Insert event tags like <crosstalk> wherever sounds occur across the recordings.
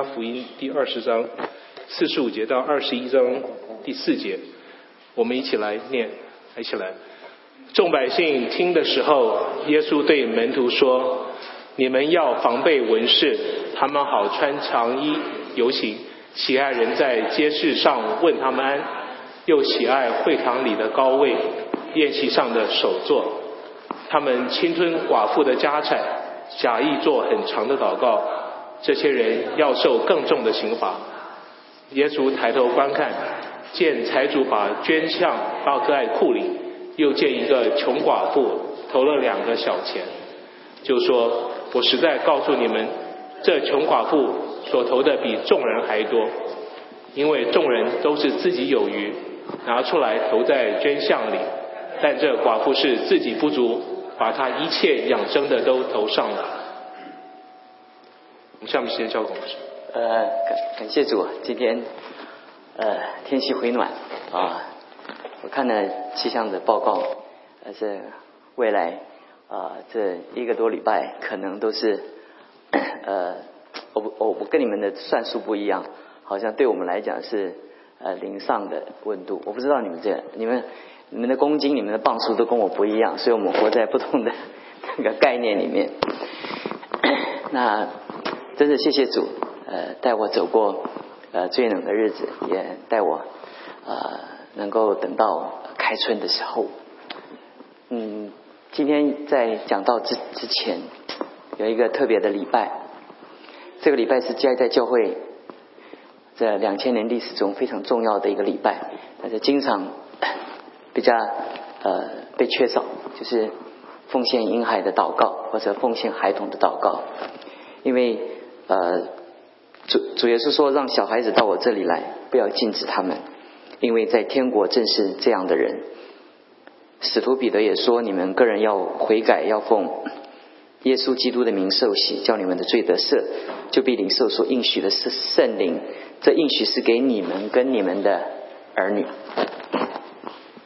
福音第二十章四十五节到二十一章第四节，我们一起来念，一起来。众百姓听的时候，耶稣对门徒说：“你们要防备文士，他们好穿长衣游行，喜爱人在街市上问他们安，又喜爱会堂里的高位，宴席上的首座。他们侵吞寡妇的家产，假意做很长的祷告。”这些人要受更重的刑罚。耶稣抬头观看，见财主把捐项包在库里，又见一个穷寡妇投了两个小钱，就说：“我实在告诉你们，这穷寡妇所投的比众人还多，因为众人都是自己有余，拿出来投在捐项里，但这寡妇是自己不足，把她一切养生的都投上了。”我们下面时间交给我们。呃，感感谢主，今天呃天气回暖啊，我看了气象的报告，呃这未来啊这一个多礼拜可能都是 <coughs> 呃我我我跟你们的算术不一样，好像对我们来讲是呃零上的温度，我不知道你们这你们你们的公斤、你们的磅数都跟我不一样，所以我们活在不同的 <laughs> 那个概念里面。<coughs> 那。真的谢谢主，呃，带我走过呃最冷的日子，也带我呃能够等到开春的时候。嗯，今天在讲到之之前，有一个特别的礼拜，这个礼拜是加在教会这两千年历史中非常重要的一个礼拜，但是经常 <coughs> 比较呃被缺少，就是奉献婴孩的祷告或者奉献孩童的祷告，因为。呃，主主耶稣说：“让小孩子到我这里来，不要禁止他们，因为在天国正是这样的人。”使徒彼得也说：“你们个人要悔改，要奉耶稣基督的名受洗，叫你们的罪得赦，就必领受所应许的是圣灵。这应许是给你们跟你们的儿女。”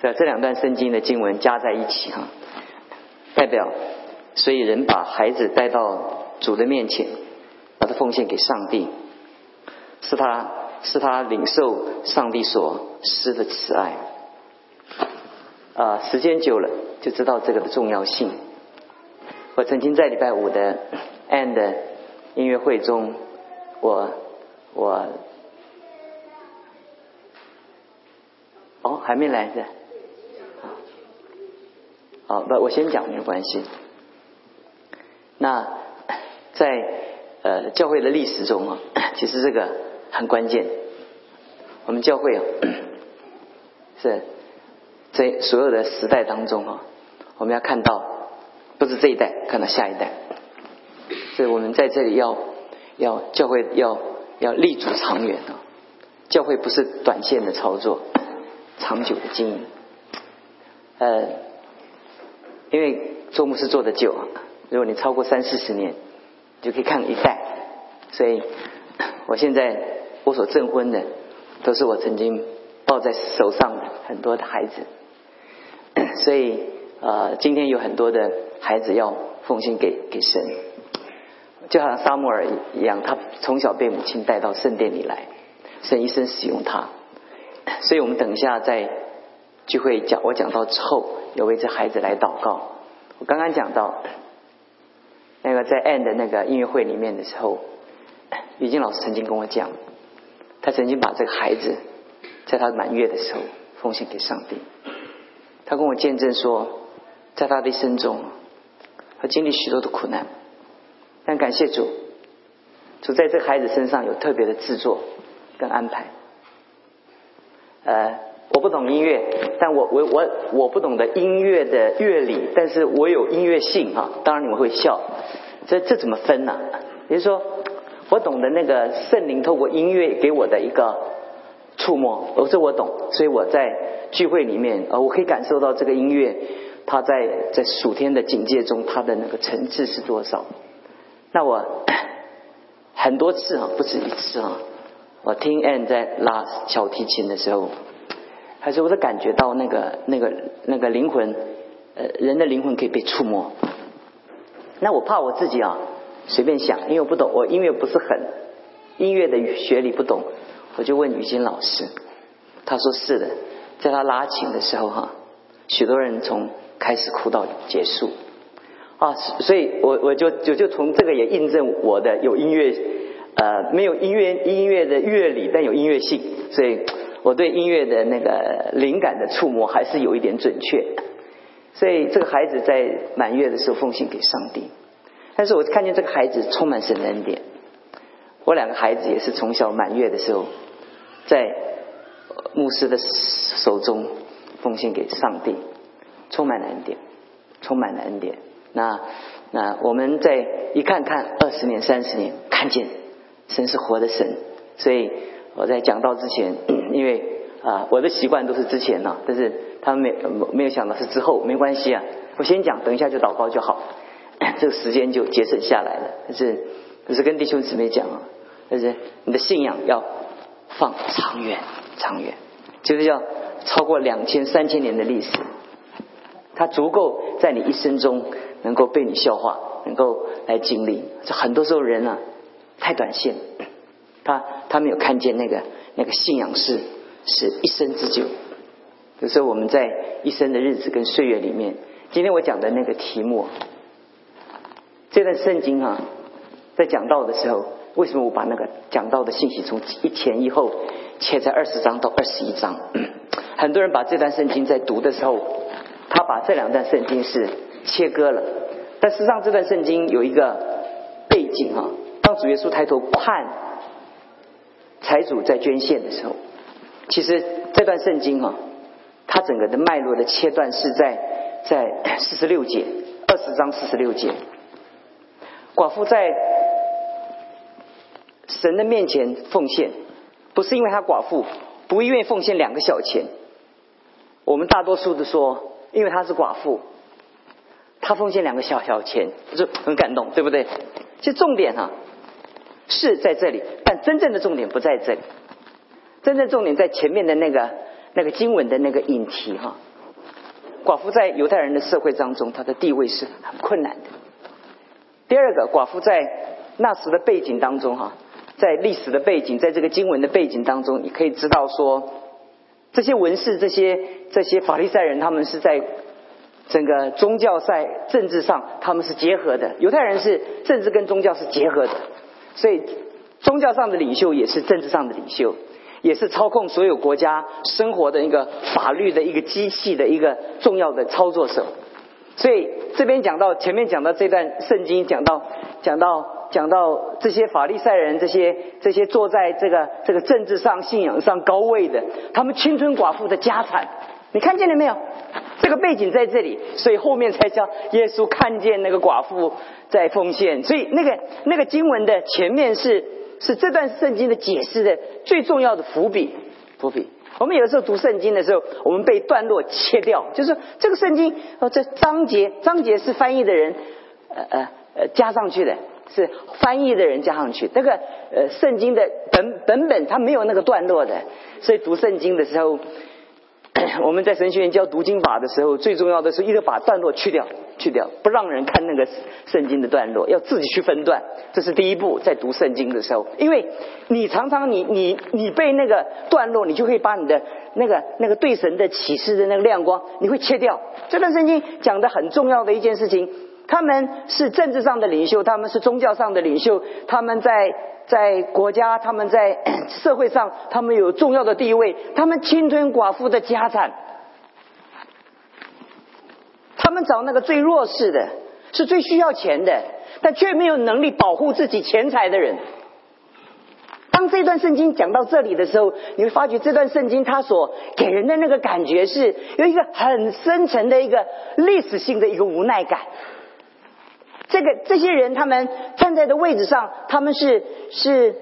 这这两段圣经的经文加在一起哈，代表所以人把孩子带到主的面前。奉献给上帝，是他是他领受上帝所施的慈爱。啊，时间久了就知道这个的重要性。我曾经在礼拜五的 and 音乐会中，我我哦还没来的，好不我先讲没有关系。那在。呃，教会的历史中啊，<coughs> 其实这个很关键。我们教会啊，<coughs> 是在所有的时代当中啊，我们要看到，不是这一代，看到下一代。所以我们在这里要要教会要要立足长远啊，教会不是短线的操作，长久的经营。呃，因为做牧师做的久，如果你超过三四十年。就可以看一代，所以我现在我所证婚的都是我曾经抱在手上的很多的孩子，<coughs> 所以呃今天有很多的孩子要奉献给给神，就好像萨摩尔一样，他从小被母亲带到圣殿里来，神一生使用他，所以我们等一下在聚会讲我讲到之后，有为这孩子来祷告。我刚刚讲到。那个在 End 那个音乐会里面的时候，<clears throat> 于静老师曾经跟我讲，他曾经把这个孩子在他满月的时候奉献给上帝。他跟我见证说，在他的一生中，他经历许多的苦难，但感谢主，主在这孩子身上有特别的制作跟安排。呃。我不懂音乐，但我我我我不懂得音乐的乐理，但是我有音乐性啊。当然你们会笑，这这怎么分呢？也就是说，我懂得那个圣灵透过音乐给我的一个触摸，而这我懂，所以我在聚会里面，呃，我可以感受到这个音乐，它在在暑天的警戒中，它的那个层次是多少？那我 <coughs> 很多次啊，不止一次啊，我听 Ann 在拉小提琴的时候。还是我是感觉到那个那个那个灵魂，呃，人的灵魂可以被触摸。那我怕我自己啊，随便想，因为我不懂，我音乐不是很音乐的学理不懂，我就问雨欣老师，他说是的，在他拉琴的时候哈，许多人从开始哭到结束啊，所以我我就就就从这个也印证我的有音乐呃没有音乐音乐的乐理，但有音乐性，所以我对音乐的那个灵感的触摸还是有一点准确，所以这个孩子在满月的时候奉献给上帝，但是我看见这个孩子充满神的恩典。我两个孩子也是从小满月的时候，在牧师的手中奉献给上帝，充满了恩典，充满了恩典。那那我们在一看看二十年、三十年，看见神是活的神。所以我在讲到之前，<clears throat> 因为啊我的习惯都是之前呢，但是他们没没有想到是之后，没关系啊，我先讲，等一下就祷告就好，<clears throat> 这个时间就节省下来了。但是可是跟弟兄姊妹讲啊。就是你的信仰要放长远，长远，就是要超过两千、三千年的历史，它足够在你一生中能够被你消化，能够来经历。这很多时候人啊，太短线，他他没有看见那个那个信仰是是一生之久。有时候我们在一生的日子跟岁月里面，今天我讲的那个题目，这段圣经啊，在讲到的时候。为什么我把那个讲到的信息从一前一后切在二十章到二十一章？<clears throat> 很多人把这段圣经在读的时候，他把这两段圣经是切割了。但实际上，这段圣经有一个背景啊。当主耶稣抬头看财主在捐献的时候，其实这段圣经啊，它整个的脉络的切断是在在四十六节，二十章四十六节，寡妇在。神的面前奉献，不是因为他寡妇不愿意奉献两个小钱。我们大多数的说，因为他是寡妇，他奉献两个小小钱，就很感动，对不对？其实重点哈是在这里，但真正的重点不在这里。真正重点在前面的那个那个经文的那个引题哈。寡妇在犹太人的社会当中，她的地位是很困难的。第二个，寡妇在那时的背景当中哈。在历史的背景，在这个经文的背景当中，你可以知道说，这些文士、这些这些法利赛人，他们是在整个宗教在政治上，他们是结合的。犹太人是政治跟宗教是结合的，所以宗教上的领袖也是政治上的领袖，也是操控所有国家生活的一个法律的一个机器的一个重要的操作手。所以这边讲到前面讲到这段圣经，讲到讲到。讲到这些法利赛人，这些这些坐在这个这个政治上、信仰上高位的，他们青春寡妇的家产，你看见了没有？这个背景在这里，所以后面才叫耶稣看见那个寡妇在奉献。所以那个那个经文的前面是是这段圣经的解释的最重要的伏笔。伏笔。我们有的时候读圣经的时候，我们被段落切掉，就是这个圣经哦，这章节章节是翻译的人呃呃呃加上去的。是翻译的人加上去，那个呃圣经的本本本它没有那个段落的，所以读圣经的时候，<clears throat> 我们在神学院教读经法的时候，最重要的是一个把段落去掉，去掉，不让人看那个圣经的段落，要自己去分段，这是第一步，在读圣经的时候，因为你常常你你你被那个段落，你就会把你的那个那个对神的启示的那个亮光，你会切掉。这段圣经讲的很重要的一件事情。他们是政治上的领袖，他们是宗教上的领袖，他们在在国家，他们在 <coughs> 社会上，他们有重要的地位，他们侵吞寡妇的家产，他们找那个最弱势的，是最需要钱的，但却没有能力保护自己钱财的人。当这段圣经讲到这里的时候，你会发觉这段圣经它所给人的那个感觉是有一个很深沉的一个历史性的一个无奈感。这个这些人，他们站在的位置上，他们是是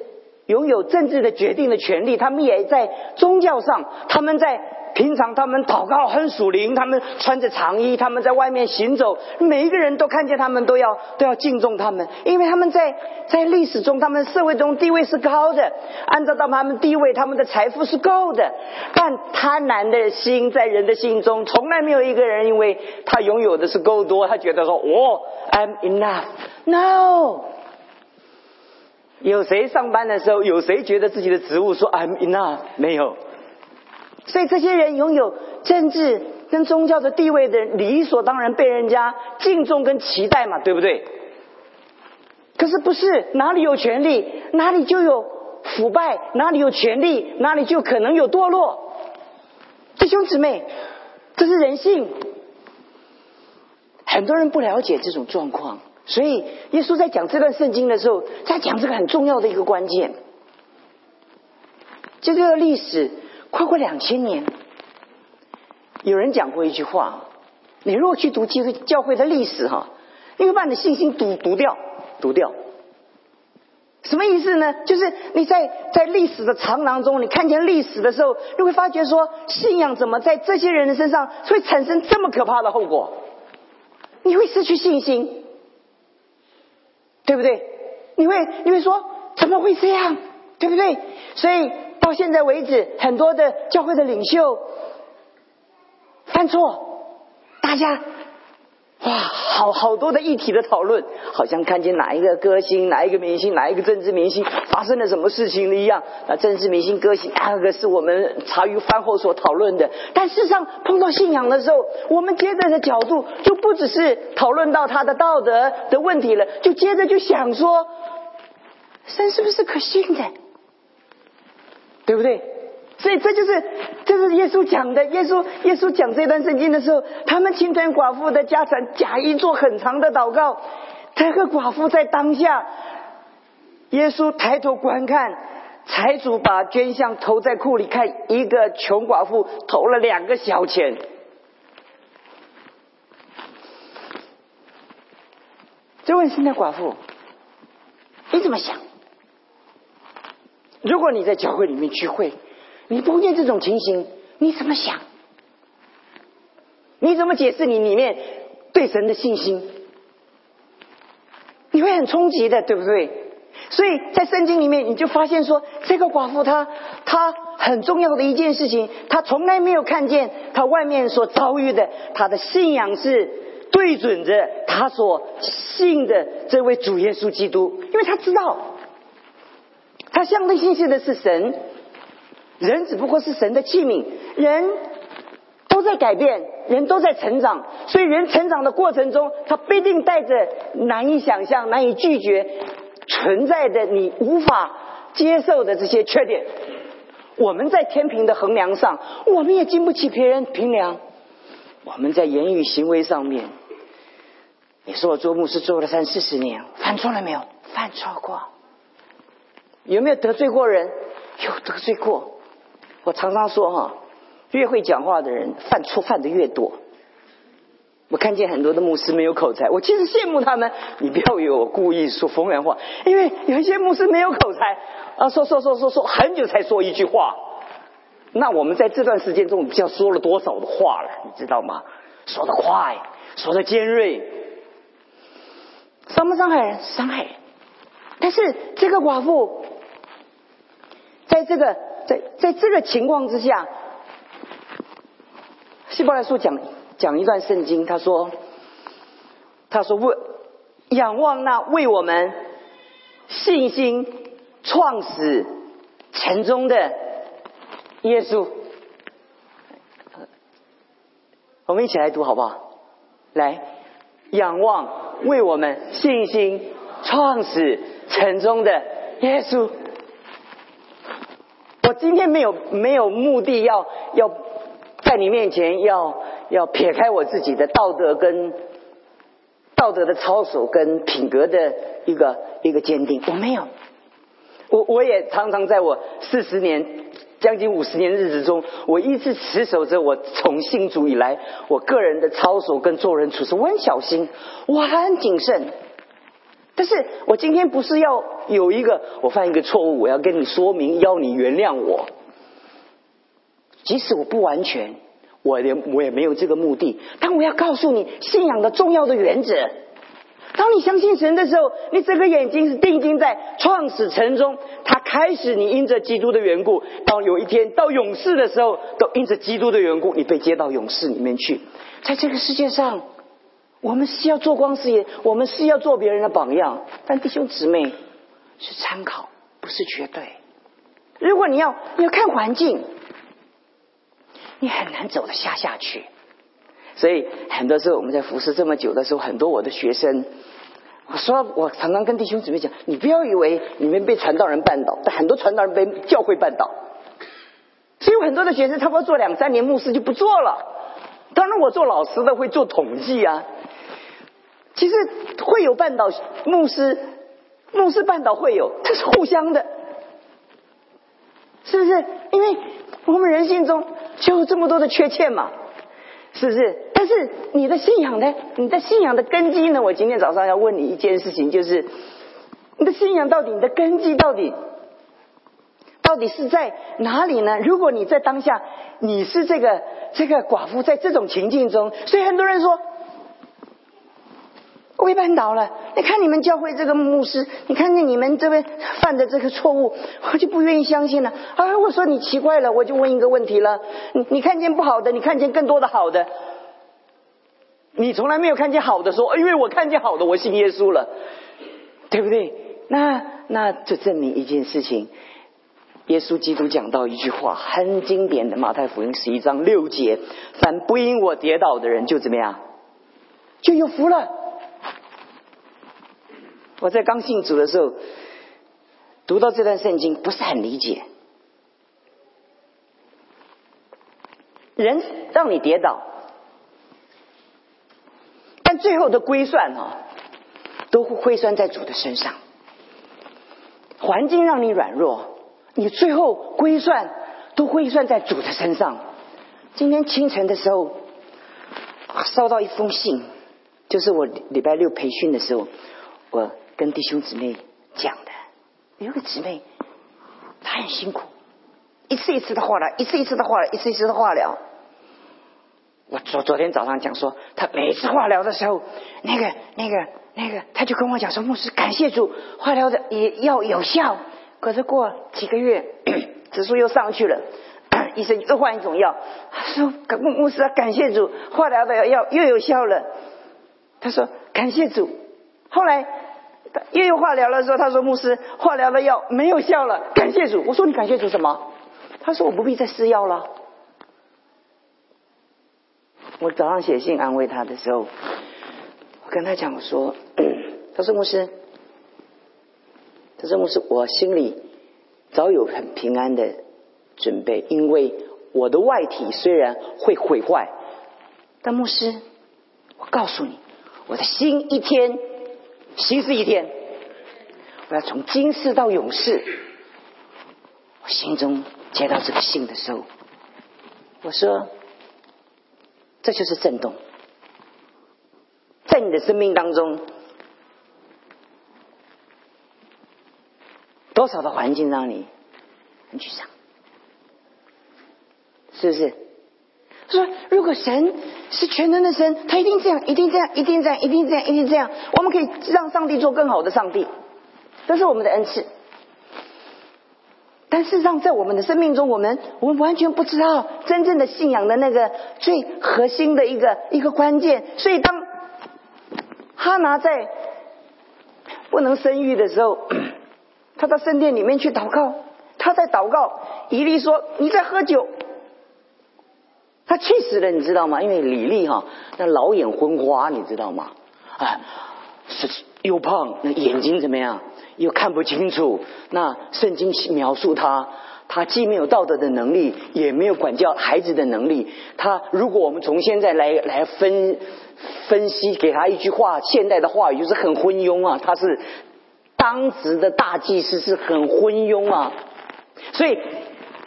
拥有政治的决定的权利，他们也在宗教上，他们在平常他们祷告很属灵，他们穿着长衣，他们在外面行走，每一个人都看见他们都要都要敬重他们，因为他们在在历史中，他们社会中地位是高的，按照到他们地位，他们的财富是够的，但贪婪的心在人的心中，从来没有一个人因为他拥有的是够多，他觉得说我。I'm enough no 有谁上班的时候，有谁觉得自己的职务说 I'm enough？没有。所以这些人拥有政治跟宗教的地位的人，理所当然被人家敬重跟期待嘛，对不对？可是不是哪里有权利，哪里就有腐败；哪里有权利，哪里就可能有堕落。弟兄姊妹，这是人性。很多人不了解这种状况，所以耶稣在讲这段圣经的时候，在讲这个很重要的一个关键。就这个历史跨过两千年，有人讲过一句话：你如果去读基督教会的历史，哈，你会把你的信心读读掉，读掉。什么意思呢？就是你在在历史的长廊中，你看见历史的时候，你会发觉说，信仰怎么在这些人的身上会产生这么可怕的后果？你会失去信心，对不对？你会你会说怎么会这样，对不对？所以到现在为止，很多的教会的领袖犯错，大家。哇，好好多的议题的讨论，好像看见哪一个歌星、哪一个明星、哪一个政治明星发生了什么事情了一样。那政治明星、歌星，那个是我们茶余饭后所讨论的。但事实上，碰到信仰的时候，我们接着的角度就不只是讨论到他的道德的问题了，就接着就想说，神是不是可信的？对不对？所以这就是，这是耶稣讲的。耶稣耶稣讲这段圣经的时候，他们侵吞寡妇的家产，假意做很长的祷告。这个寡妇在当下，耶稣抬头观看，财主把捐项投在库里，看一个穷寡妇投了两个小钱。就问现在寡妇，你怎么想？如果你在教会里面聚会？你碰见这种情形，你怎么想？你怎么解释你里面对神的信心？你会很冲击的，对不对？所以在圣经里面，你就发现说，这个寡妇她她很重要的一件事情，她从来没有看见她外面所遭遇的，她的信仰是对准着她所信的这位主耶稣基督，因为她知道，她相对信息的是神。人只不过是神的器皿，人都在改变，人都在成长，所以人成长的过程中，他必定带着难以想象、难以拒绝存在的你无法接受的这些缺点。我们在天平的衡量上，我们也经不起别人评量。我们在言语行为上面，你说我做牧师做了三四十年，犯错了没有？犯错过。有没有得罪过人？有得罪过。我常常说哈，越会讲话的人犯错犯的越多。我看见很多的牧师没有口才，我其实羡慕他们。你不要以为我故意说风凉话，因为有一些牧师没有口才啊，说说说说说很久才说一句话。那我们在这段时间中，不知道说了多少的话了，你知道吗？说的快，说的尖锐，伤不伤害人？伤害人。但是这个寡妇，在这个。在在这个情况之下，希伯来书讲讲一段圣经，他说，他说为仰望那为我们信心创始成终的耶稣，我们一起来读好不好？来仰望为我们信心创始成终的耶稣。我今天没有没有目的要要在你面前要要撇开我自己的道德跟道德的操守跟品格的一个一个坚定，我没有，我我也常常在我四十年将近五十年日子中，我一直持守着我从信主以来我个人的操守跟做人处事，我很小心，我很谨慎。但是我今天不是要有一个我犯一个错误，我要跟你说明，要你原谅我。即使我不完全，我连我也没有这个目的。但我要告诉你，信仰的重要的原则。当你相信神的时候，你整个眼睛是定睛在创始城中。他开始，你因着基督的缘故，到有一天到勇士的时候，都因着基督的缘故，你被接到勇士里面去。在这个世界上。我们是要做光事业，我们是要做别人的榜样。但弟兄姊妹，是参考，不是绝对。如果你要要看环境，你很难走得下下去。所以很多时候我们在服侍这么久的时候，很多我的学生，我说我常常跟弟兄姊妹讲，你不要以为你们被传道人绊倒，但很多传道人被教会绊倒。所以有很多的学生，差不多做两三年牧师就不做了。当然，我做老师的会做统计啊。其实会有绊倒牧师，牧师绊倒会有，这是互相的，是不是？因为我们人性中就有这么多的缺陷嘛。是不是？但是你的信仰呢？你的信仰的根基呢？我今天早上要问你一件事情，就是你的信仰到底，你的根基到底，到底是在哪里呢？如果你在当下，你是这个这个寡妇，在这种情境中，所以很多人说，我被绊倒了。你看你们教会这个牧师，你看见你们这边犯的这个错误，我就不愿意相信了。啊，我说你奇怪了，我就问一个问题了。你你看见不好的，你看见更多的好的，你从来没有看见好的，说因为我看见好的，我信耶稣了，对不对？那那就证明一件事情，耶稣基督讲到一句话很经典的，马太福音十一章六节：凡不因我跌倒的人，就怎么样，就有福了。我在刚信主的时候，读到这段圣经不是很理解。人让你跌倒，但最后的归算啊，都会归算在主的身上。环境让你软弱，你最后归算都归算在主的身上。今天清晨的时候，收到一封信，就是我礼拜六培训的时候，我。跟弟兄姊妹讲的，有个姊妹，她很辛苦，一次一次的化疗，一次一次的化疗，一次一次的化疗。我昨昨天早上讲说，她每次化疗的时候，那个那个那个，他就跟我讲说，牧师感谢主，化疗的也要有效。可是过几个月，指数又上去了，医生又换一种药，他说牧牧师感谢主，化疗的药又有效了。他说感谢主，后来。又有化疗的时候，他说：“牧师，化疗的药没有效了，感谢主。”我说：“你感谢主什么？”他说：“我不必再吃药了。”我早上写信安慰他的时候，我跟他讲我说：“ <clears throat> 他说牧师，他说牧师，我心里早有很平安的准备，因为我的外体虽然会毁坏，但牧师，我告诉你，我的心一天。”新是一天，我要从今世到永世。我心中接到这个信的时候，我说：“这就是震动，在你的生命当中，多少的环境让你很沮丧，是不是？”说：“如果神是全能的神，他一定这样，一定这样，一定这样，一定这样，一定这样。我们可以让上帝做更好的上帝，这是我们的恩赐。但事实上，在我们的生命中，我们我们完全不知道真正的信仰的那个最核心的一个一个关键。所以，当哈拿在不能生育的时候，他到圣殿里面去祷告，他在祷告，以利说：‘你在喝酒。’他气死了，你知道吗？因为李丽哈，那老眼昏花，你知道吗？啊，是又胖，那眼睛怎么样？又看不清楚。那圣经描述他，他既没有道德的能力，也没有管教孩子的能力。他如果我们从现在来来分分析，给他一句话，现代的话语就是很昏庸啊。他是当时的大祭司，是很昏庸啊。所以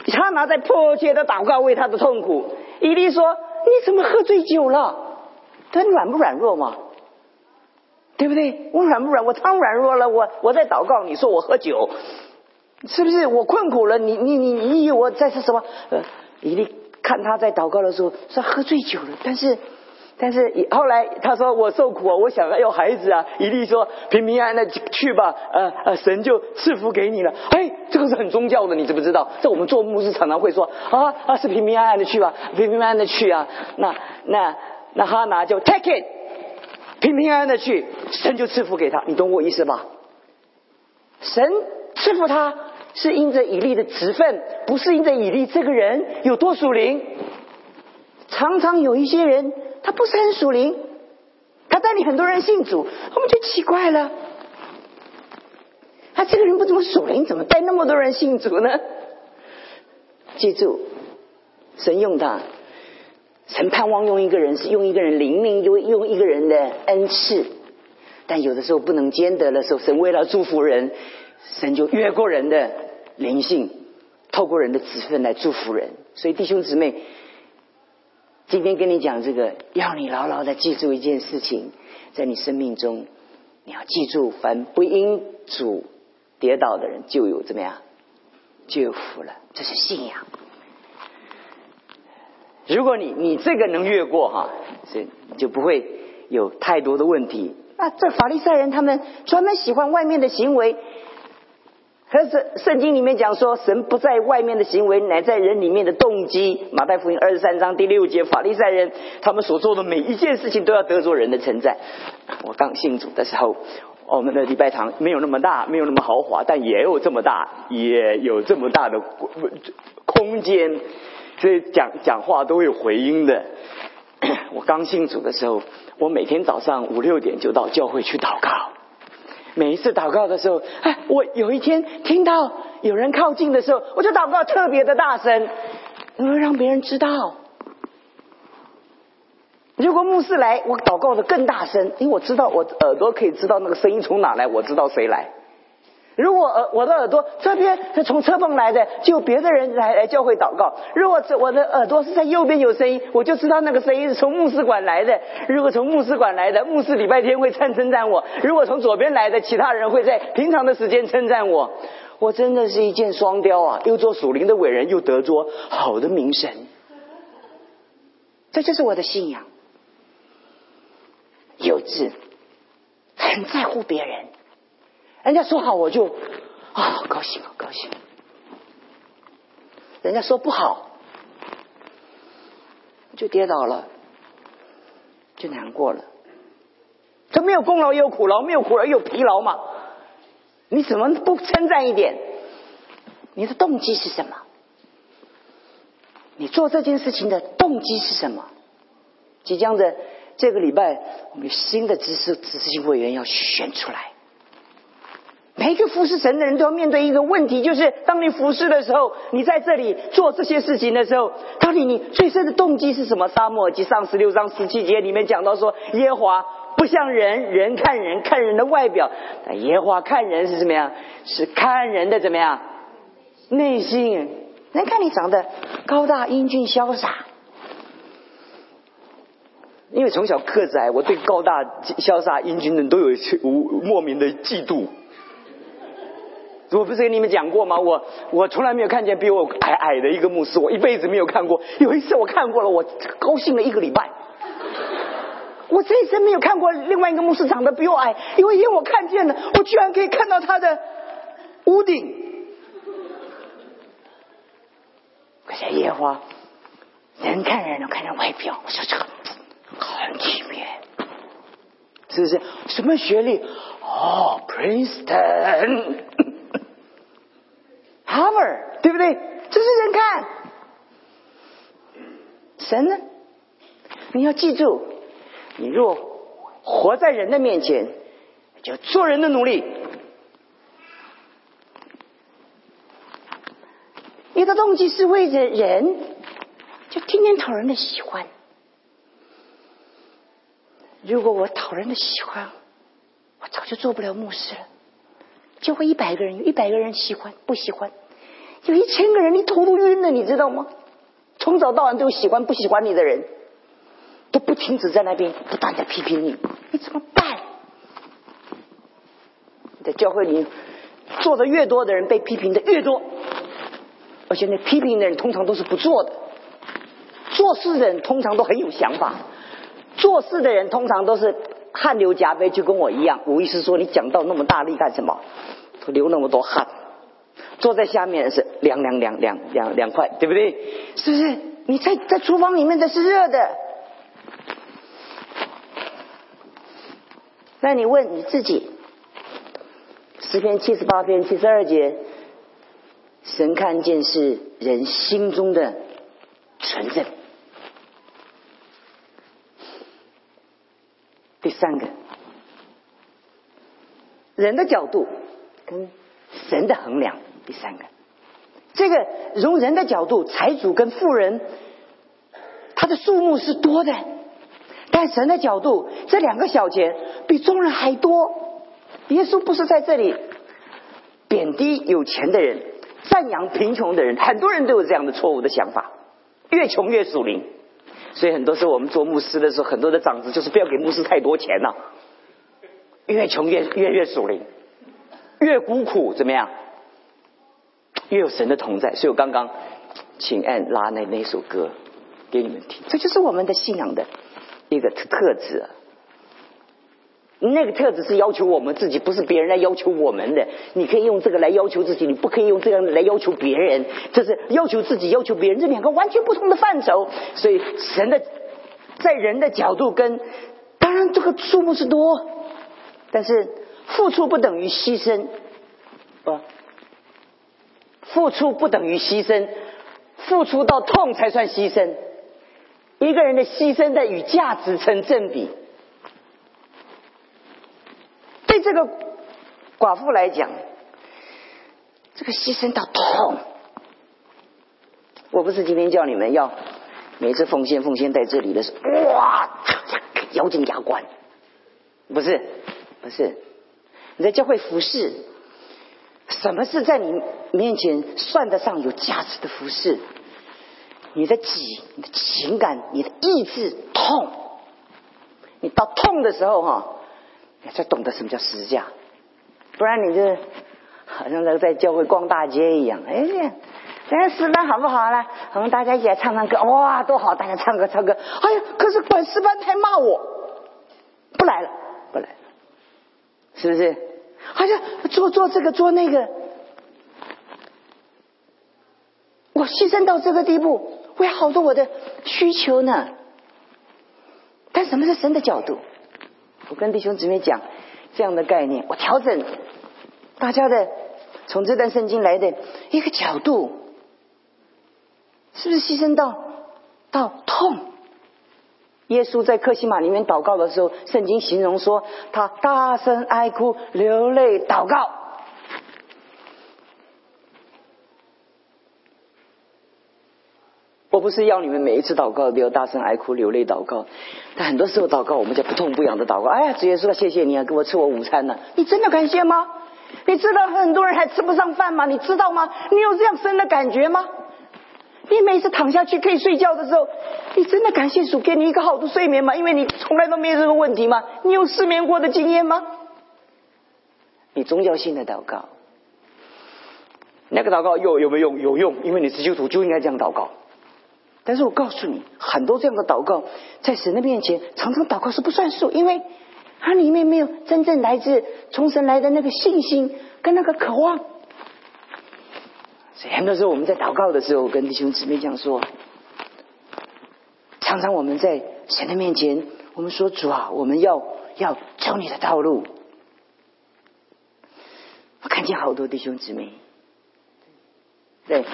他拿在迫切的祷告，为他的痛苦。伊利说：“你怎么喝醉酒了？他软不软弱嘛？对不对？我软不软？我当软弱了。我我在祷告，你说我喝酒，是不是？我困苦了，你你你你以为我在是什么？呃，伊利看他在祷告的时候说喝醉酒了，但是。”但是后来他说我受苦啊，我想要有孩子啊。伊利说平平安安的去吧，呃呃，神就赐福给你了。哎，这个是很宗教的，你知不知道？这我们做牧师常常会说啊啊，是平平安安的去吧，平平安安的去啊。那那那哈拿就 take it，平平安安的去，神就赐福给他。你懂我意思吧？神赐福他是因着以利的职分，不是因着以利这个人有多属灵。常常有一些人他不是很属灵，他带领很多人信主，我们就奇怪了，他这个人不怎么属灵，怎么带那么多人信主呢？记住，神用他，神盼望用一个人是用一个人灵命，用用一个人的恩赐。但有的时候不能兼得的时候，神为了祝福人，神就越过人的灵性，透过人的子分来祝福人。所以弟兄姊妹，今天跟你讲这个，要你牢牢的记住一件事情，在你生命中，你要记住，凡不因主跌倒的人，就有怎么样，就有福了。这是信仰。如果你你这个能越过哈，这就不会有太多的问题。那，这法利赛人他们专门喜欢外面的行为，可是圣经里面讲说，神不在外面的行为，乃在人里面的动机。马太福音二十三章第六节，法利赛人他们所做的每一件事情都要得着人的称赞。我刚信主的时候，我们的礼拜堂没有那么大，没有那么豪华，但也有这么大，也有这么大的空间，所以讲讲话都有回音的。<clears throat> 我刚信主的时候。我每天早上五六点就到教会去祷告，每一次祷告的时候，哎，我有一天听到有人靠近的时候，我就祷告特别的大声，能够让别人知道。如果牧师来，我祷告的更大声，因为我知道我耳朵可以知道那个声音从哪来，我知道谁来。如果耳我的耳朵这边是从车棚来的，就别的人来来教会祷告。如果这我的耳朵是在右边有声音，我就知道那个声音是从牧师馆来的。如果从牧师馆来的，牧师礼拜天会称称赞我；如果从左边来的，其他人会在平常的时间称赞我。我真的是一箭双雕啊！又做属灵的伟人，又得着好的名声。这就是我的信仰，幼稚，很在乎别人。人家说好，我就啊高兴啊高兴。人家说不好，就跌倒了，就难过了。这没有功劳也有苦劳，没有苦劳也有疲劳嘛。你怎么不称赞一点？你的动机是什么？你做这件事情的动机是什么？即将的这个礼拜，我们新的知识知识性委员要选出来。每一个服侍神的人都要面对一个问题，就是当你服侍的时候，你在这里做这些事情的时候，到底你最深的动机是什么？沙漠及上十六章十七节里面讲到说，耶华不像人，人看人看人的外表，耶华看人是什么样？是看人的怎么样？内心。人看你长得高大英俊潇洒，因为从小个子矮，我对高大潇洒英俊的都有一些无莫名的嫉妒。我不是跟你们讲过吗？我我从来没有看见比我矮矮的一个牧师，我一辈子没有看过。有一次我看过了，我高兴了一个礼拜。我这一生没有看过另外一个牧师长得比我矮，因为因为我看见了，我居然可以看到他的屋顶。可是烟花，人看人，都看人外表，我说这个很体面，是不是？什么学历？哦，Princeton。Hammer，对不对？这是人看，神呢？你要记住，你若活在人的面前，就做人的努力。你的动机是为着人，就天天讨人的喜欢。如果我讨人的喜欢，我早就做不了牧师了。就会一百个人，有一百个人喜欢不喜欢？有一千个人，你头都晕了，你知道吗？从早到晚都有喜欢不喜欢你的人，都不停止在那边不断的批评你，你怎么办？在教会里做的越多的人，被批评的越多，而且那批评的人通常都是不做的，做事的人通常都很有想法，做事的人通常都是。汗流浃背，就跟我一样。无意思说，你讲到那么大力干什么？流那么多汗，坐在下面是凉凉凉凉凉凉快，对不对？是不是？你在在厨房里面的是热的。那你问你自己，诗篇七十八篇七十二节，神看见是人心中的纯正。三个，人的角度跟神的衡量。第三个，这个从人的角度，财主跟富人，他的数目是多的，但神的角度，这两个小钱比众人还多。耶稣不是在这里贬低有钱的人，赞扬贫穷的人。很多人都有这样的错误的想法，越穷越属灵。所以很多时候我们做牧师的时候，很多的长子就是不要给牧师太多钱啊。越穷越越越属灵，越孤苦怎么样？越有神的同在。所以我刚刚请按拉那那首歌给你们听，这就是我们的信仰的一个特特质。那个特质是要求我们自己，不是别人来要求我们的。你可以用这个来要求自己，你不可以用这样来要求别人。这是要求自己、要求别人，这两个完全不同的范畴。所以神的在人的角度跟当然这个数目是多，但是付出不等于牺牲，不，付出不等于牺牲，付出到痛才算牺牲。一个人的牺牲的与价值成正比。对这个寡妇来讲，这个牺牲到痛。我不是今天叫你们要每次奉献奉献在这里的时候，哇，咬紧牙关，不是，不是，你在教会服侍，什么是在你面前算得上有价值的服侍？你的己、你的情感、你的意志痛，你到痛的时候哈。才懂得什么叫十架，不然你就好像那个在教会逛大街一样。哎呀，今天诗班好不好呢？我们大家一起来唱唱歌，哇，多好！大家唱歌唱歌。哎呀，可是管诗班还骂我，不来了，不来了，是不是？好像做做这个做那个，我牺牲到这个地步，为好多我的需求呢。但什么是神的角度？我跟弟兄姊妹讲这样的概念，我调整大家的从这段圣经来的一个角度，是不是牺牲到到痛？耶稣在克西玛里面祷告的时候，圣经形容说他大声哀哭、流泪祷告。我不是要你们每一次祷告都要大声哀哭、流泪祷告。但很多时候祷告，我们就不痛不痒的祷告。哎呀，主耶稣，谢谢你啊，给我吃我午餐呢。你真的感谢吗？你知道很多人还吃不上饭吗？你知道吗？你有这样深的感觉吗？你每次躺下去可以睡觉的时候，你真的感谢主给你一个好的睡眠吗？因为你从来都没有这个问题吗？你有失眠过的经验吗？你宗教性的祷告，那个祷告有有没有用？有用，因为你是基督徒就应该这样祷告。但是我告诉你，很多这样的祷告，在神的面前，常常祷告是不算数，因为它里面没有真正来自从神来的那个信心跟那个渴望。所以很多时候我们在祷告的时候，跟弟兄姊妹讲说，常常我们在神的面前，我们说主啊，我们要要走你的道路。我看见好多弟兄姊妹，对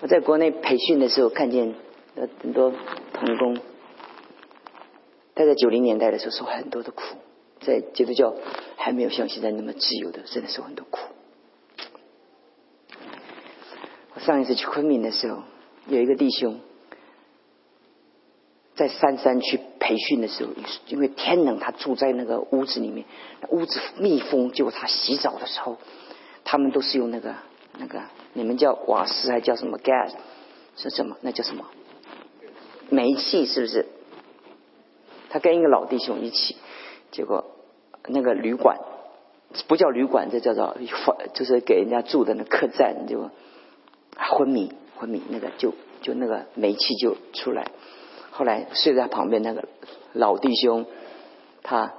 我在国内培训的时候看见。很多童工，他在九零年代的时候受很多的苦，在基督教还没有像现在那么自由的，真的受很多苦。我上一次去昆明的时候，有一个弟兄在三山去培训的时候，因为天冷，他住在那个屋子里面，屋子密封，结果他洗澡的时候，他们都是用那个那个，你们叫瓦斯还叫什么 gas？是什么？那叫什么？煤气是不是？他跟一个老弟兄一起，结果那个旅馆不叫旅馆，这叫做就是给人家住的那客栈，就昏迷昏迷，那个就就那个煤气就出来。后来睡在旁边那个老弟兄，他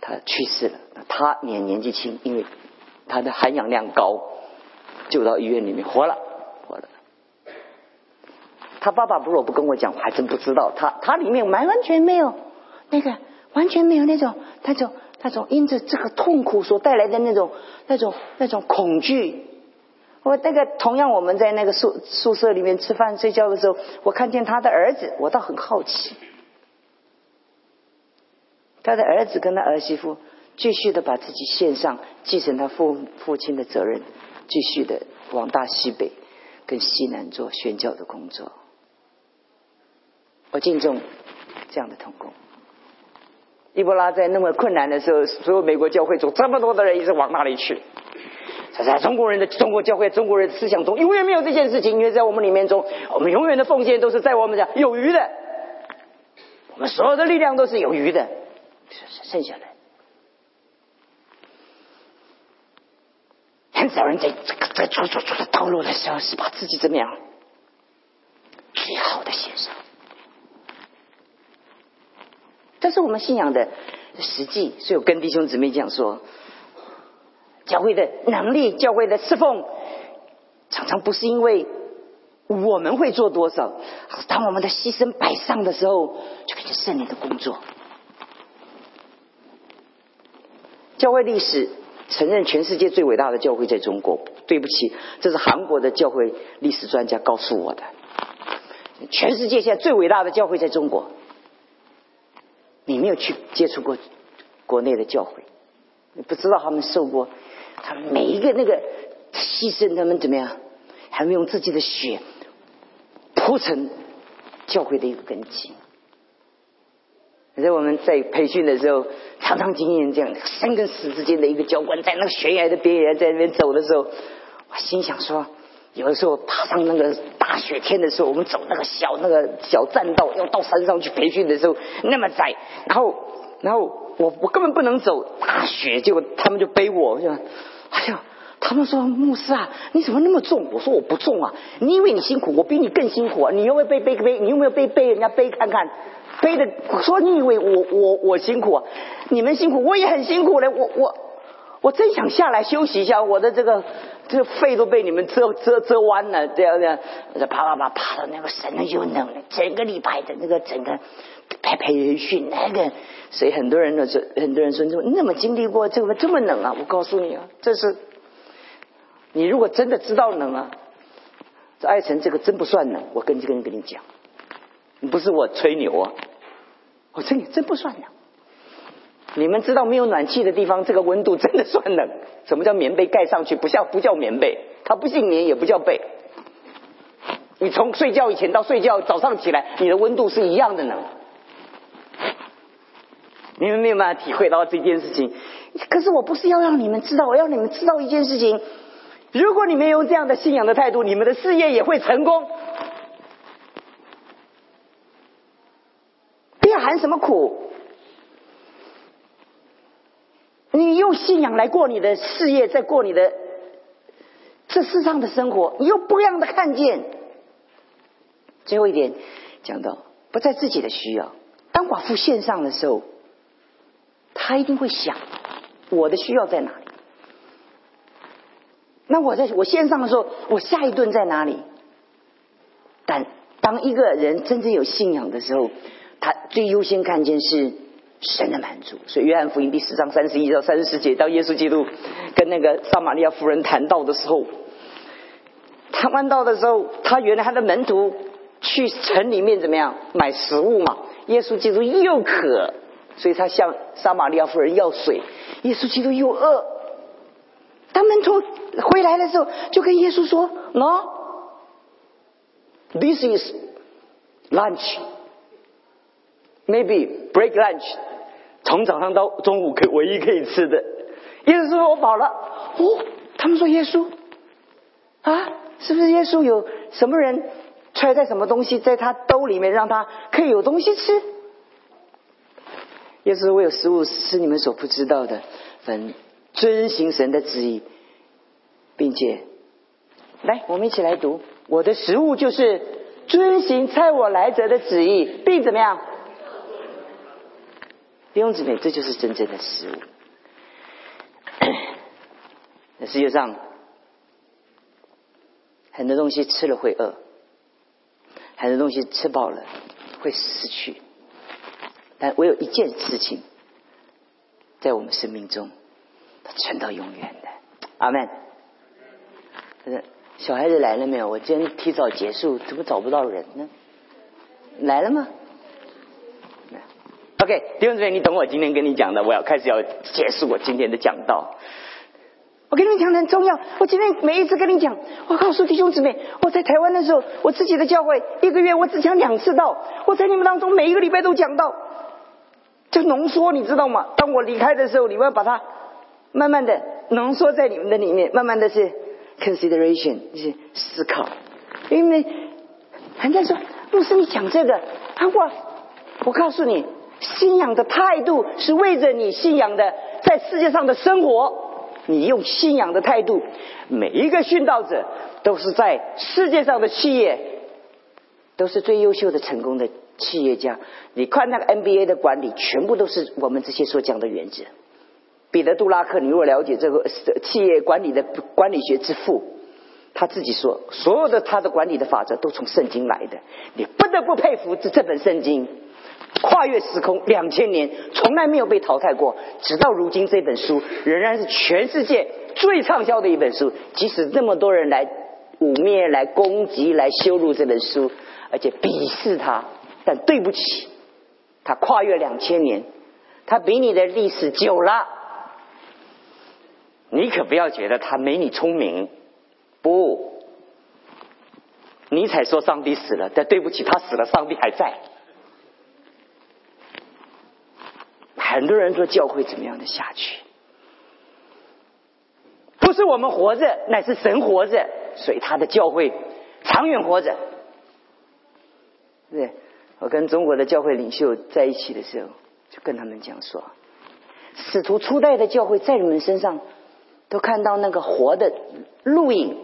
他去世了。他年年纪轻，因为他的含氧量高，就到医院里面活了。他爸爸如果不跟我讲，我还真不知道。他他里面完完全没有那个，完全没有那种那种那种因着这个痛苦所带来的那种、那种、那种恐惧。我那个同样，我们在那个宿宿舍里面吃饭睡觉的时候，我看见他的儿子，我倒很好奇。他的儿子跟他儿媳妇继续的把自己献上，继承他父父亲的责任，继续的往大西北跟西南做宣教的工作。我敬重这样的同工。伊波拉在那么困难的时候，所有美国教会中这么多的人一直往那里去。在中国人的中国教会、中国人思想中，永远没有这件事情。因为在我们里面中，我们永远的奉献都是在我们讲有余的，我们所有的力量都是有余的，剩下的。很少人在这个在出出出的道路的时候，是把自己怎么样最好的献上。这是我们信仰的实际，所以我跟弟兄姊妹讲说。教会的能力，教会的侍奉，常常不是因为我们会做多少，当我们的牺牲摆上的时候，就开始圣灵的工作。教会历史承认全世界最伟大的教会在中国。对不起，这是韩国的教会历史专家告诉我的。全世界现在最伟大的教会在中国。你没有去接触过国内的教会，你不知道他们受过。他们每一个那个牺牲，他们怎么样？还没用自己的血铺成教会的一个根基。在我们在培训的时候，常常经验这样，生跟死之间的一个交关，在那个悬崖的边缘，在那边走的时候，我心想说，有的时候爬上那个大雪天的时候，我们走那个小那个小栈道，要到山上去培训的时候，那么窄，然后然后我我根本不能走，大雪，结果他们就背我，就。哎呀，他们说牧师啊，你怎么那么重？我说我不重啊，你以为你辛苦，我比你更辛苦啊！你有没有背背背？你有没有背背人家背看看？背的说你以为我我我辛苦啊？你们辛苦，我也很辛苦嘞！我我我真想下来休息一下，我的这个这肺都被你们遮遮遮弯了，这样这样，啪啪啪啪的那个神了又冷了，整个礼拜的那个整个培培训那个。所以很多人呢，说很多人说，你怎么经历过这个这么冷啊？我告诉你啊，这是你如果真的知道冷啊，这爱神这个真不算冷。我跟这个人跟你讲，不是我吹牛啊，我真真不算冷。你们知道没有暖气的地方，这个温度真的算冷。什么叫棉被盖上去？不叫不叫棉被，它不姓棉，也不叫被。你从睡觉以前到睡觉早上起来，你的温度是一样的冷。你们没有办法体会到这件事情，可是我不是要让你们知道，我要你们知道一件事情：如果你们用这样的信仰的态度，你们的事业也会成功。不要喊什么苦，你用信仰来过你的事业，在过你的这世上的生活，你又不一样的看见。最后一点讲到，不在自己的需要，当寡妇献上的时候。他一定会想，我的需要在哪里？那我在我线上的时候，我下一顿在哪里？但当一个人真正有信仰的时候，他最优先看见是神的满足。所以约翰福音第四章三十一到三十四节，到耶稣基督跟那个撒玛利亚夫人谈到的时候，谈完道的时候，他原来他的门徒去城里面怎么样买食物嘛？耶稣基督又渴。所以他向撒玛利亚夫人要水，耶稣基督又饿。当门徒回来的时候，就跟耶稣说：“No, this is lunch, maybe break lunch。从早上到中午可唯一可以吃的。”耶稣说：“我饱了。”哦，他们说：“耶稣啊，是不是耶稣有什么人揣在什么东西在他兜里面，让他可以有东西吃？”耶稣我有食物是你们所不知道的，很遵行神的旨意，并且，来，我们一起来读。我的食物就是遵行差我来者的旨意，并怎么样？弟兄姊妹，这就是真正的食物。那世界上很多东西吃了会饿，很多东西吃饱了会失去。但我有一件事情在我们生命中，它存到永远的。阿门。小孩子来了没有？我今天提早结束，怎么找不到人呢？来了吗？OK，弟兄姊妹，你懂我今天跟你讲的，我要开始要结束我今天的讲道。我跟你们讲的很重要。我今天每一次跟你讲，我告诉弟兄姊妹，我在台湾的时候，我自己的教会一个月我只讲两次道。我在你们当中每一个礼拜都讲到，就浓缩，你知道吗？当我离开的时候，你们要把它慢慢的浓缩在你们的里面，慢慢的是 consideration，是思考。因为人家说，牧师你讲这个，我我告诉你，信仰的态度是为着你信仰的在世界上的生活。你用信仰的态度，每一个殉道者都是在世界上的企业，都是最优秀的成功的企业家。你看那个 NBA 的管理，全部都是我们这些所讲的原则。彼得·杜拉克，你如果了解这个企业管理的管理学之父，他自己说，所有的他的管理的法则都从圣经来的。你不得不佩服这这本圣经。跨越时空两千年，从来没有被淘汰过。直到如今，这本书仍然是全世界最畅销的一本书。即使这么多人来污蔑、来攻击、来羞辱这本书，而且鄙视它，但对不起，它跨越两千年，它比你的历史久了。你可不要觉得他没你聪明，不，尼采说上帝死了，但对不起，他死了，上帝还在。很多人说教会怎么样的下去？不是我们活着，乃是神活着，所以他的教会长远活着。对，我跟中国的教会领袖在一起的时候，就跟他们讲说：，使徒初代的教会在你们身上都看到那个活的录影。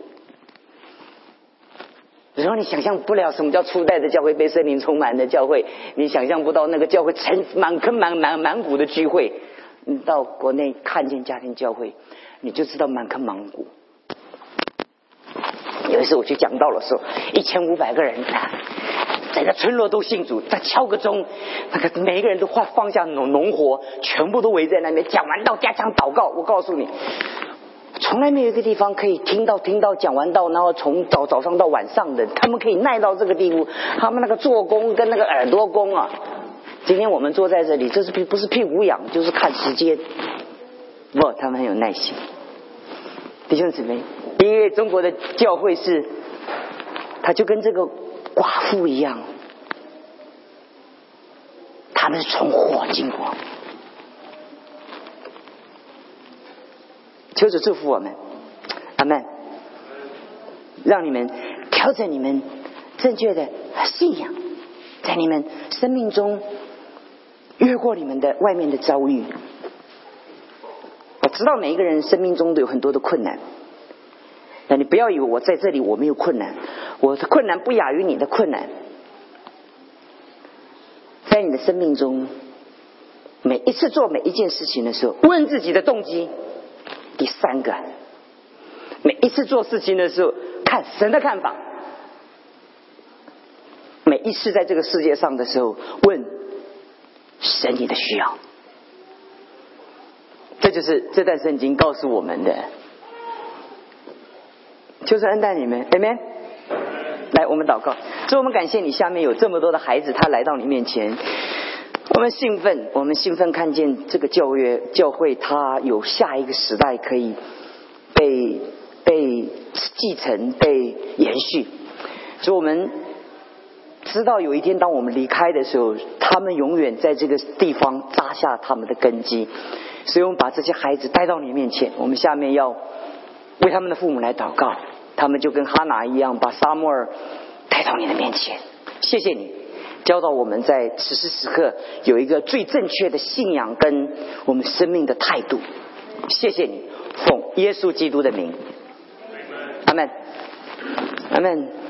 然后你想象不了什么叫初代的教会被森林充满的教会，你想象不到那个教会成满坑满满满谷的聚会。你到国内看见家庭教会，你就知道满坑满谷。有一次我去讲道的时候，一千五百个人，整个村落都信主，再敲个钟，那个每个人都放放下农农活，全部都围在那边讲完道加强祷告。我告诉你。从来没有一个地方可以听到听到讲完到，然后从早早上到晚上的，他们可以耐到这个地步。他们那个做工跟那个耳朵功啊，今天我们坐在这里，这是屁不是屁股痒，就是看时间。不，他们很有耐心。弟兄姊妹，因为中国的教会是，他就跟这个寡妇一样，他们是从火经过。求主祝福我们，阿门。让你们调整你们正确的信仰，在你们生命中越过你们的外面的遭遇。我知道每一个人生命中都有很多的困难，那你不要以为我在这里我没有困难，我的困难不亚于你的困难。在你的生命中，每一次做每一件事情的时候，问自己的动机。第三个，每一次做事情的时候，看神的看法；每一次在这个世界上的时候，问神你的需要。这就是这段圣经告诉我们的，就是恩待你们，amen。来，我们祷告，所以我们感谢你，下面有这么多的孩子，他来到你面前。我们兴奋，我们兴奋看见这个教约教会，它有下一个时代可以被被继承、被延续。所以我们知道有一天，当我们离开的时候，他们永远在这个地方扎下他们的根基。所以我们把这些孩子带到你面前，我们下面要为他们的父母来祷告。他们就跟哈拿一样，把沙摩尔带到你的面前。谢谢你。教导我们在此时此刻有一个最正确的信仰跟我们生命的态度。谢谢你，奉耶稣基督的名，阿门，阿门。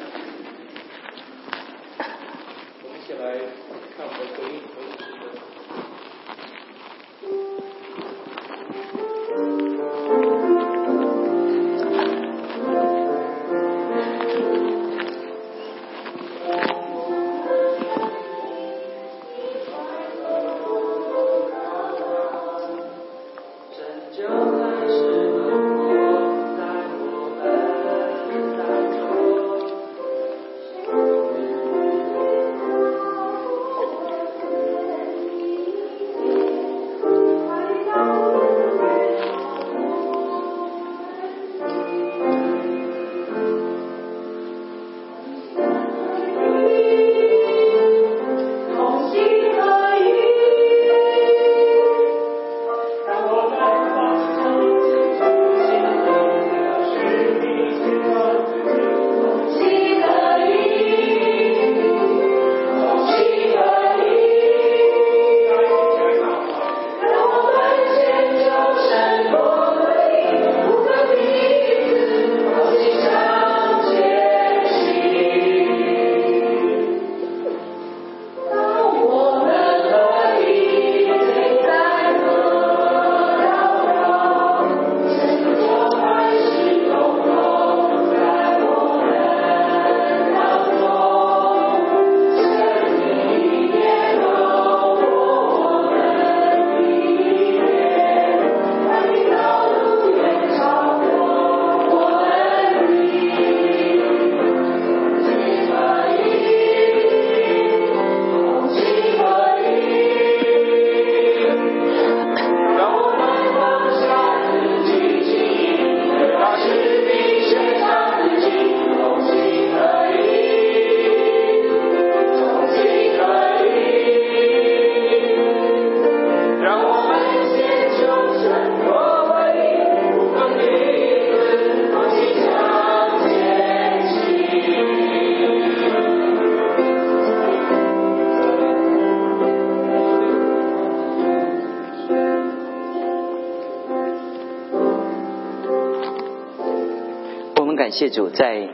谢主，在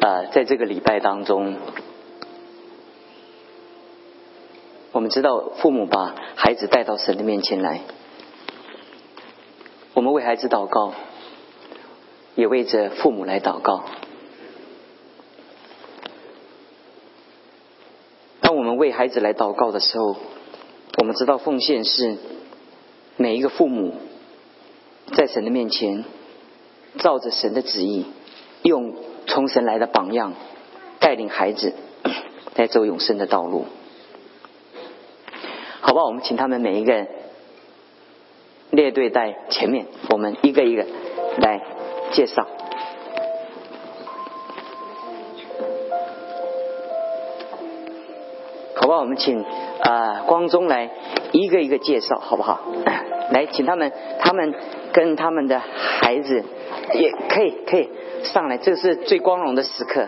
呃，在这个礼拜当中，我们知道父母把孩子带到神的面前来，我们为孩子祷告，也为着父母来祷告。当我们为孩子来祷告的时候，我们知道奉献是每一个父母在神的面前。照着神的旨意，用从神来的榜样带领孩子 <coughs> 来走永生的道路，好吧？我们请他们每一个人列队在前面，我们一个一个来介绍，好吧？我们请啊光中来一个一个介绍，好不好？<clears throat> 来，请他们，他们跟他们的孩子。也可以，可以上来，这是最光荣的时刻。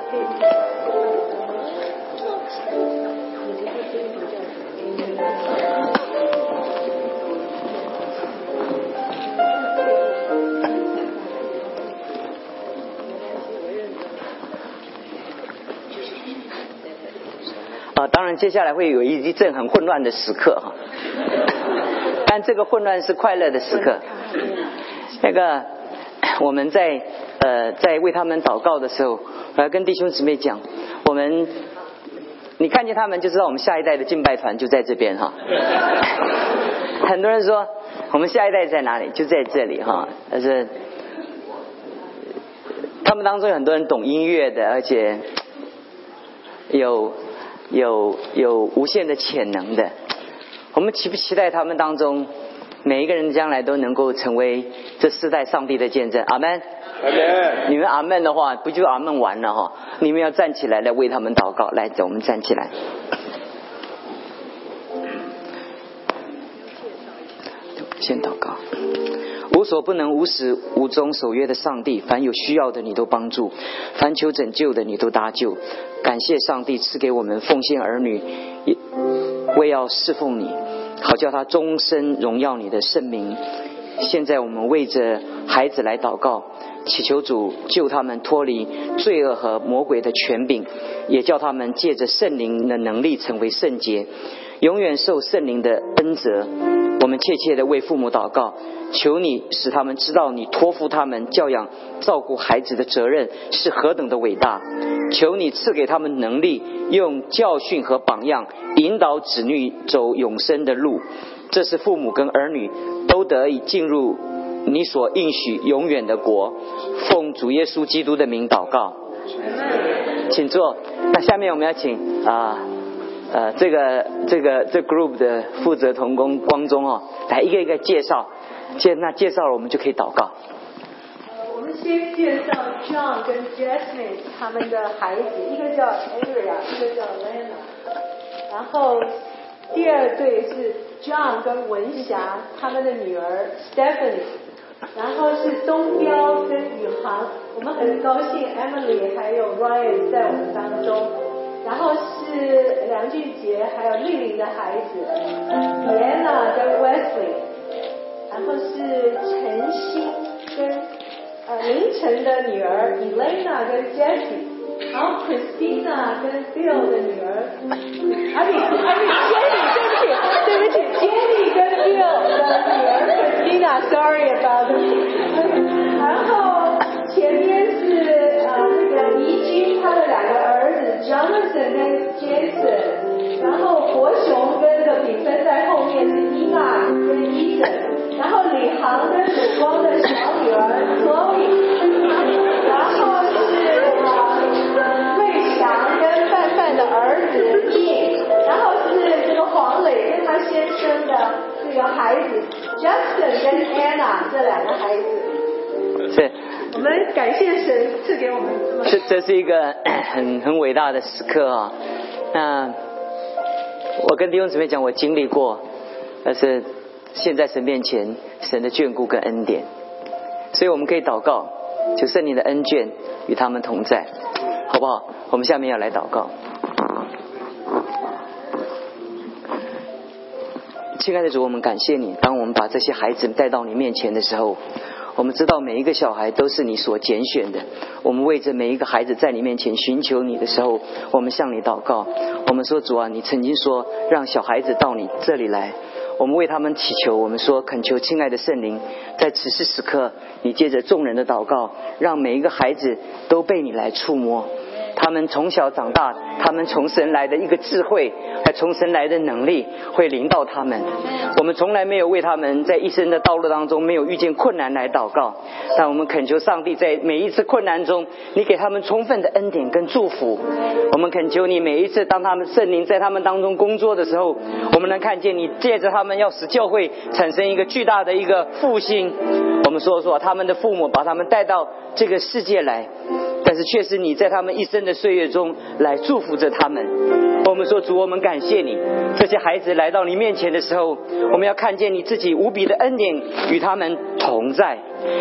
啊，当然，接下来会有一一阵很混乱的时刻哈，<laughs> 但这个混乱是快乐的时刻，那个。我们在呃在为他们祷告的时候，我要跟弟兄姊妹讲，我们你看见他们就知道我们下一代的敬拜团就在这边哈。<laughs> 很多人说我们下一代在哪里？就在这里哈。但是他们当中有很多人懂音乐的，而且有有有无限的潜能的。我们期不期待他们当中？每一个人将来都能够成为这世代上帝的见证，阿门。阿门。你们阿门的话，不就阿门完了哈？你们要站起来来为他们祷告，来，走，我们站起来。先祷告。无所不能、无始无终、守约的上帝，凡有需要的你都帮助，凡求拯救的你都搭救。感谢上帝赐给我们奉献儿女，为要侍奉你。好叫他终身荣耀你的圣名。现在我们为着孩子来祷告，祈求主救他们脱离罪恶和魔鬼的权柄，也叫他们借着圣灵的能力成为圣洁，永远受圣灵的恩泽。我们切切的为父母祷告，求你使他们知道你托付他们教养、照顾孩子的责任是何等的伟大。求你赐给他们能力，用教训和榜样引导子女走永生的路。这是父母跟儿女都得以进入你所应许永远的国。奉主耶稣基督的名祷告，请坐。那下面我们要请啊。呃这个这个这 group 的负责同工光中哦，来一个一个介绍，介那介绍了我们就可以祷告。我们先介绍 John 跟 Jasmine 他们的孩子，一个叫 Aria，一个叫 Lena。然后第二对是 John 跟文霞他们的女儿 Stephanie。然后是东彪跟宇航，我们很高兴 Emily 还有 Ryan 在我们当中。然后是是梁俊杰，还有丽玲的孩子，Diana 跟 Wesley，然后是陈星跟呃凌晨的女儿 Elena 跟 Jessie，然后 Christina 跟 Bill 的女儿，啊你啊你 Jenny 对不起对不起 Jenny 跟 Bill 的女儿 Christina，Sorry about it，然后 Justin 跟 Anna 这两个孩子。是。我们感谢神赐给我们这么这这是一个 <coughs> 很很伟大的时刻啊！那我跟弟兄姊妹讲，我经历过，但是现在神面前，神的眷顾跟恩典，所以我们可以祷告，求圣灵的恩眷与他们同在，好不好？我们下面要来祷告。亲爱的主，我们感谢你，当我们把这些孩子带到你面前的时候。我们知道每一个小孩都是你所拣选的。我们为着每一个孩子在你面前寻求你的时候，我们向你祷告。我们说主啊，你曾经说让小孩子到你这里来，我们为他们祈求。我们说恳求亲爱的圣灵，在此时此刻，你借着众人的祷告，让每一个孩子都被你来触摸。他们从小长大，他们从神来的一个智慧，还从神来的能力，会领导他们。我们从来没有为他们在一生的道路当中没有遇见困难来祷告，但我们恳求上帝在每一次困难中，你给他们充分的恩典跟祝福。我们恳求你每一次当他们圣灵在他们当中工作的时候，我们能看见你借着他们要使教会产生一个巨大的一个复兴。我们说说他们的父母把他们带到这个世界来。是，却是你在他们一生的岁月中来祝福着他们。我们说主，我们感谢你。这些孩子来到你面前的时候，我们要看见你自己无比的恩典与他们同在，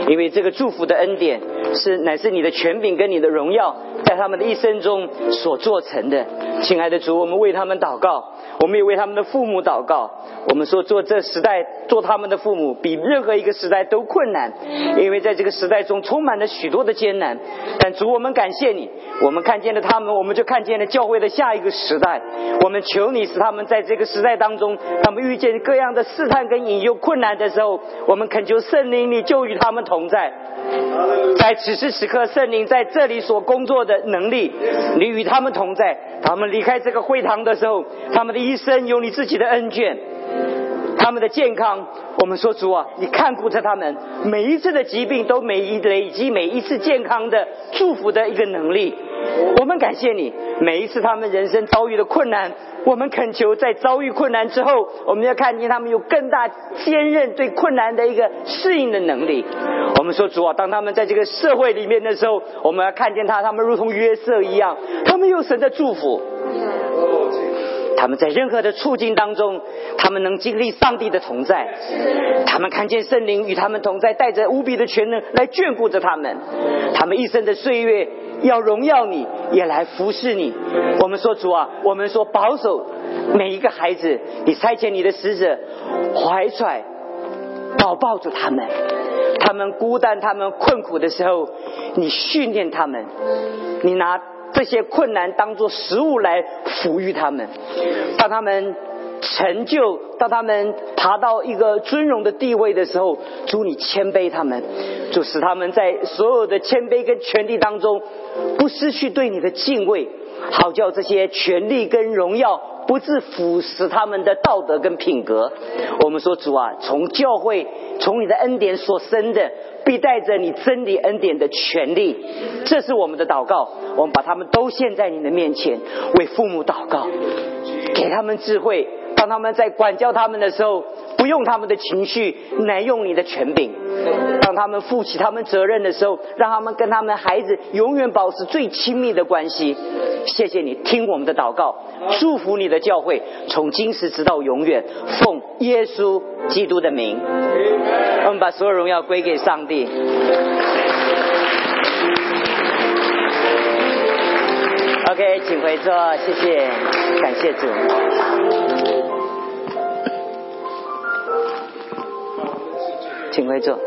因为这个祝福的恩典是乃是你的权柄跟你的荣耀在他们的一生中所做成的。亲爱的主，我们为他们祷告。我们也为他们的父母祷告。我们说，做这时代做他们的父母，比任何一个时代都困难，因为在这个时代中充满了许多的艰难。但主，我们感谢你，我们看见了他们，我们就看见了教会的下一个时代。我们求你使他们在这个时代当中，他们遇见各样的试探跟引诱困难的时候，我们恳求圣灵，你就与他们们同在。在此时此刻，圣灵在这里所工作的能力，你与他们同在。他们离开这个会堂的时候，他们的一生有你自己的恩眷。他们的健康，我们说主啊，你看顾着他们，每一次的疾病都每一累积每一次健康的祝福的一个能力。我们感谢你，每一次他们人生遭遇的困难，我们恳求在遭遇困难之后，我们要看见他们有更大坚韧对困难的一个适应的能力。我们说主啊，当他们在这个社会里面的时候，我们要看见他，他们如同约瑟一样，他们有神的祝福。他们在任何的处境当中，他们能经历上帝的同在，他们看见圣灵与他们同在，带着无比的全能来眷顾着他们。他们一生的岁月要荣耀你，也来服侍你。我们说主啊，我们说保守每一个孩子，你差遣你的使者怀揣保抱住他们，他们孤单、他们困苦的时候，你训练他们，你拿。这些困难当做食物来抚育他们，当他们成就，当他们爬到一个尊荣的地位的时候，主你谦卑他们，就使他们在所有的谦卑跟权力当中，不失去对你的敬畏，好叫这些权力跟荣耀不致腐蚀他们的道德跟品格。我们说主啊，从教会，从你的恩典所生的。必带着你真理恩典的权利，这是我们的祷告。我们把他们都献在你的面前，为父母祷告，给他们智慧。当他们在管教他们的时候，不用他们的情绪，乃用你的权柄。当他们负起他们责任的时候，让他们跟他们孩子永远保持最亲密的关系。谢谢你听我们的祷告，祝福你的教会，从今时直到永远，奉耶稣基督的名。我们把所有荣耀归给上帝。OK，请回座，谢谢，感谢主。请回座。